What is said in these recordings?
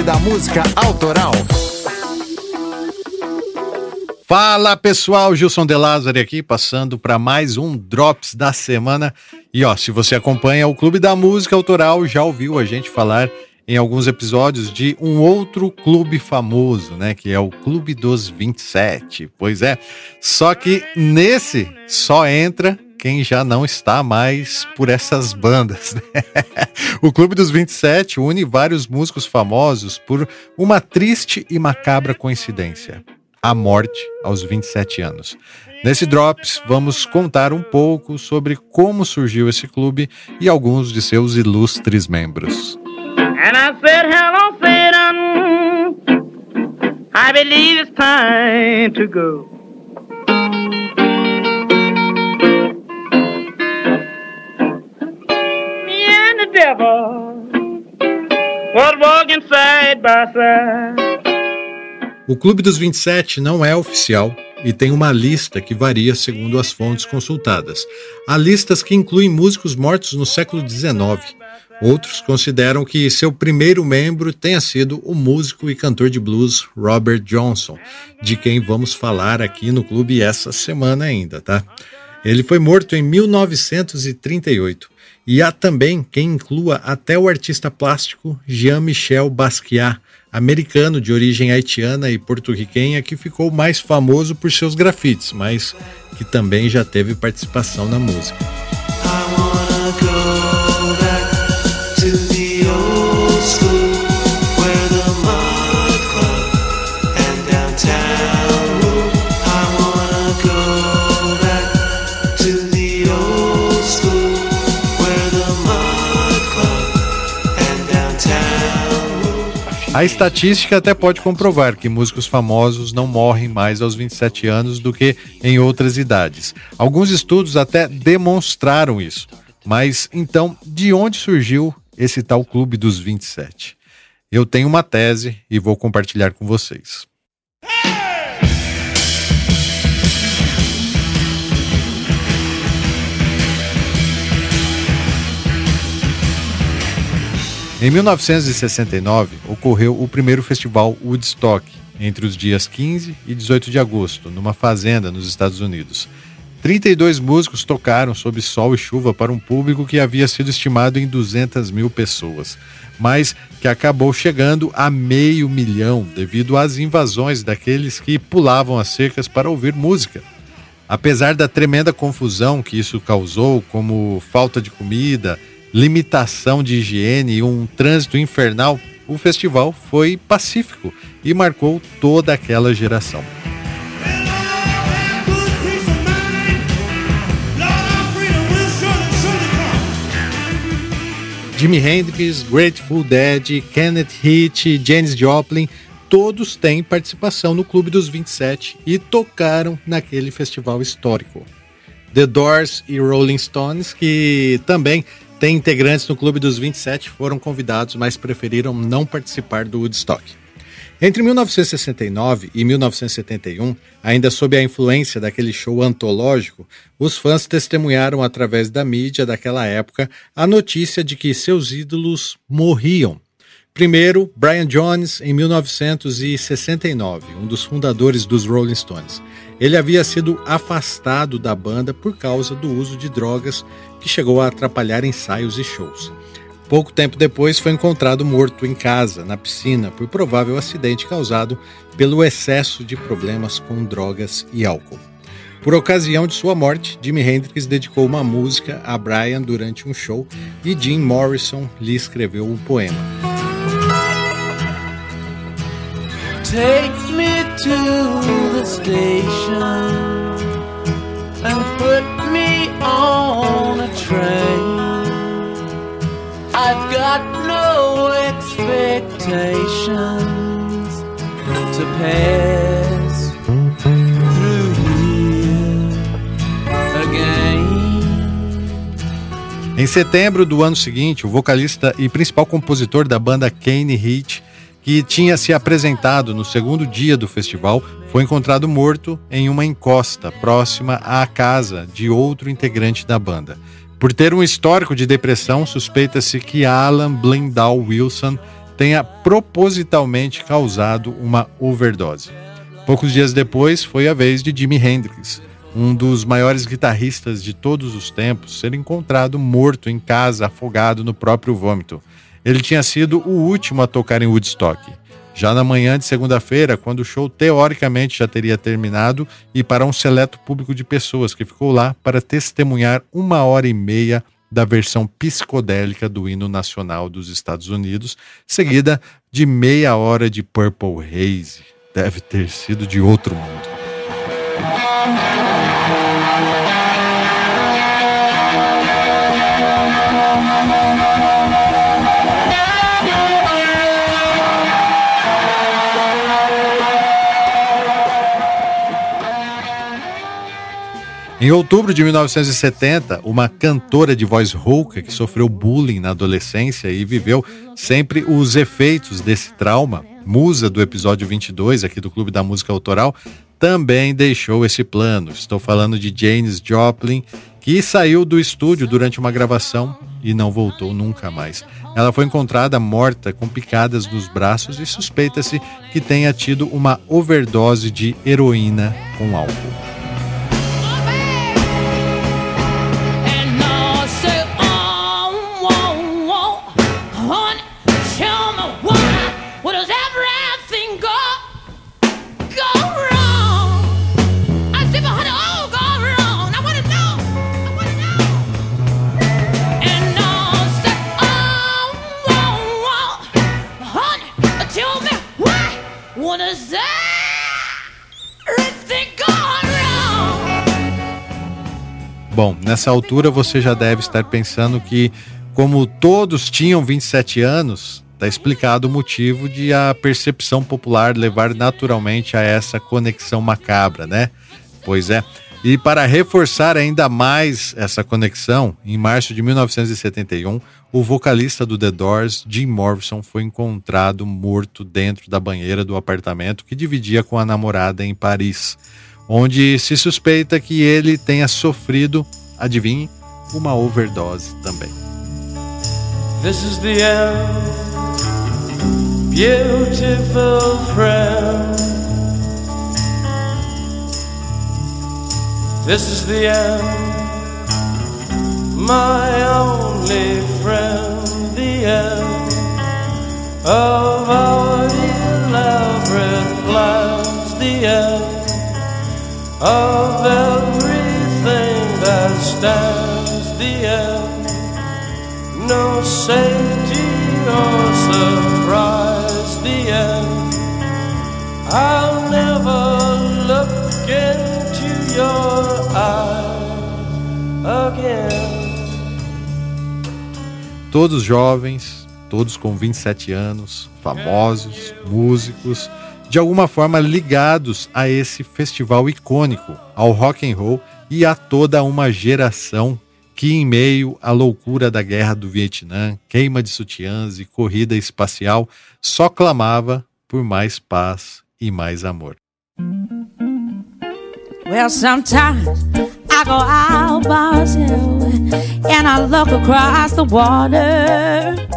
Clube da Música Autoral. Fala pessoal, Gilson De Lázari aqui, passando para mais um Drops da semana. E ó, se você acompanha o Clube da Música Autoral, já ouviu a gente falar em alguns episódios de um outro clube famoso, né? Que é o Clube dos 27. Pois é, só que nesse só entra quem já não está mais por essas bandas. Né? o Clube dos 27 une vários músicos famosos por uma triste e macabra coincidência: a morte aos 27 anos. Nesse Drops, vamos contar um pouco sobre como surgiu esse clube e alguns de seus ilustres membros. And I said, hello, Satan. I believe it's time to go. O Clube dos 27 não é oficial e tem uma lista que varia segundo as fontes consultadas. Há listas que incluem músicos mortos no século XIX, Outros consideram que seu primeiro membro tenha sido o músico e cantor de blues Robert Johnson, de quem vamos falar aqui no clube essa semana ainda, tá? Ele foi morto em 1938. E há também quem inclua até o artista plástico Jean-Michel Basquiat, americano de origem haitiana e porto-riquenha que ficou mais famoso por seus grafites, mas que também já teve participação na música. A estatística até pode comprovar que músicos famosos não morrem mais aos 27 anos do que em outras idades. Alguns estudos até demonstraram isso. Mas então, de onde surgiu esse tal Clube dos 27? Eu tenho uma tese e vou compartilhar com vocês. Em 1969, ocorreu o primeiro festival Woodstock, entre os dias 15 e 18 de agosto, numa fazenda nos Estados Unidos. 32 músicos tocaram sob sol e chuva para um público que havia sido estimado em 200 mil pessoas, mas que acabou chegando a meio milhão devido às invasões daqueles que pulavam as cercas para ouvir música. Apesar da tremenda confusão que isso causou, como falta de comida, limitação de higiene e um trânsito infernal, o festival foi pacífico e marcou toda aquela geração. Jimi Hendrix, Grateful Dead, Kenneth Heat, Janis Joplin, todos têm participação no Clube dos 27 e tocaram naquele festival histórico. The Doors e Rolling Stones, que também tem integrantes no Clube dos 27 foram convidados, mas preferiram não participar do Woodstock. Entre 1969 e 1971, ainda sob a influência daquele show antológico, os fãs testemunharam através da mídia daquela época a notícia de que seus ídolos morriam. Primeiro, Brian Jones, em 1969, um dos fundadores dos Rolling Stones. Ele havia sido afastado da banda por causa do uso de drogas que chegou a atrapalhar ensaios e shows. Pouco tempo depois foi encontrado morto em casa, na piscina, por provável acidente causado pelo excesso de problemas com drogas e álcool. Por ocasião de sua morte, Jimi Hendrix dedicou uma música a Brian durante um show e Jim Morrison lhe escreveu um poema. Take me to the station and put me on a train. I've got no expectations to pass through here again. Em setembro do ano seguinte, o vocalista e principal compositor da banda Kane Heat que tinha se apresentado no segundo dia do festival, foi encontrado morto em uma encosta próxima à casa de outro integrante da banda. Por ter um histórico de depressão, suspeita-se que Alan Blindall Wilson tenha propositalmente causado uma overdose. Poucos dias depois, foi a vez de Jimi Hendrix, um dos maiores guitarristas de todos os tempos, ser encontrado morto em casa, afogado no próprio vômito. Ele tinha sido o último a tocar em Woodstock. Já na manhã de segunda-feira, quando o show teoricamente já teria terminado, e para um seleto público de pessoas que ficou lá para testemunhar uma hora e meia da versão psicodélica do hino nacional dos Estados Unidos, seguida de meia hora de Purple Haze. Deve ter sido de outro mundo. Em outubro de 1970, uma cantora de voz rouca que sofreu bullying na adolescência e viveu sempre os efeitos desse trauma, musa do episódio 22 aqui do Clube da Música Autoral, também deixou esse plano. Estou falando de Janis Joplin, que saiu do estúdio durante uma gravação e não voltou nunca mais. Ela foi encontrada morta com picadas nos braços e suspeita-se que tenha tido uma overdose de heroína com álcool. Bom, nessa altura você já deve estar pensando que, como todos tinham 27 anos, está explicado o motivo de a percepção popular levar naturalmente a essa conexão macabra, né? Pois é. E para reforçar ainda mais essa conexão, em março de 1971, o vocalista do The Doors, Jim Morrison, foi encontrado morto dentro da banheira do apartamento que dividia com a namorada em Paris onde se suspeita que ele tenha sofrido, adivinhe, uma overdose também. This is the end, beautiful friend. This is the end, my only friend, the end of our elaborate plans, the end of everything that stands the end. No safety or surprise, the end. I'll never look into your eyes again. Todos jovens, todos com 27 anos, famosos, músicos de alguma forma ligados a esse festival icônico, ao rock and roll e a toda uma geração que, em meio à loucura da guerra do Vietnã, queima de sutiãs e corrida espacial, só clamava por mais paz e mais amor. Well, sometimes I go out and I look across the water.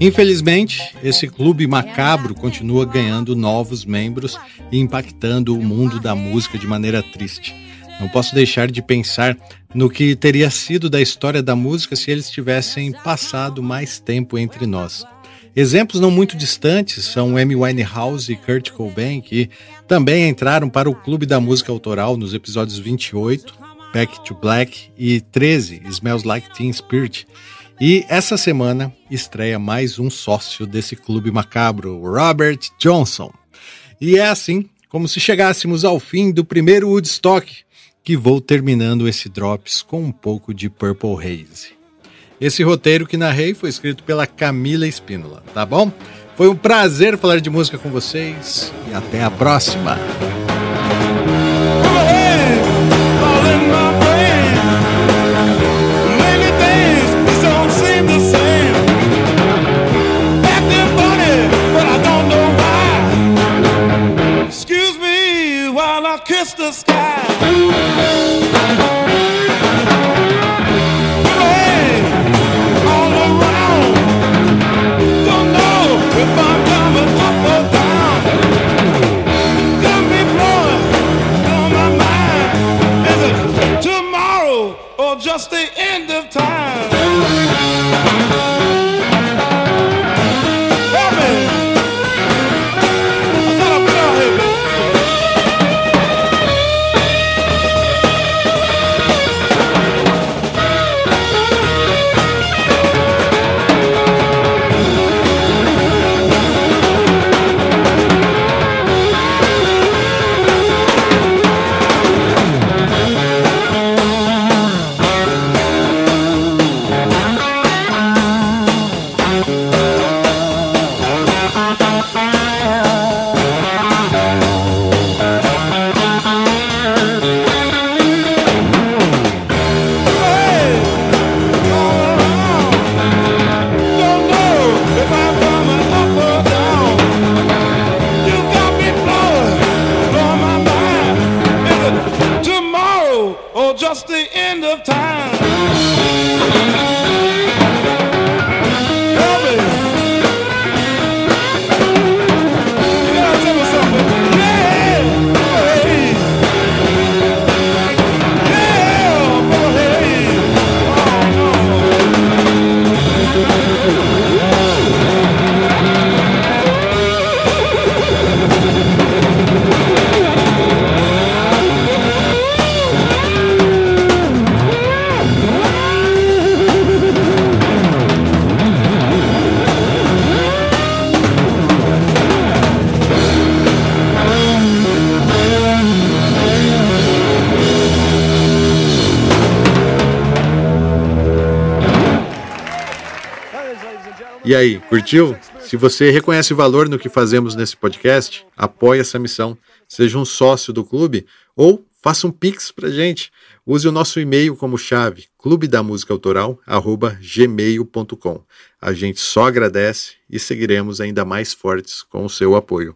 Infelizmente, esse clube macabro continua ganhando novos membros e impactando o mundo da música de maneira triste. Não posso deixar de pensar no que teria sido da história da música se eles tivessem passado mais tempo entre nós. Exemplos não muito distantes são Amy Winehouse e Kurt Cobain, que também entraram para o Clube da Música Autoral nos episódios 28, Back to Black e 13, Smells Like Teen Spirit. E essa semana estreia mais um sócio desse clube macabro, Robert Johnson. E é assim, como se chegássemos ao fim do primeiro Woodstock, que vou terminando esse Drops com um pouco de Purple Haze. Esse roteiro que narrei foi escrito pela Camila Espínola, tá bom? Foi um prazer falar de música com vocês e até a próxima! Time? Help E aí, curtiu? Se você reconhece valor no que fazemos nesse podcast, apoie essa missão. Seja um sócio do clube ou faça um pix pra gente. Use o nosso e-mail como chave, clubedamusicaautoral@gmail.com. A gente só agradece e seguiremos ainda mais fortes com o seu apoio.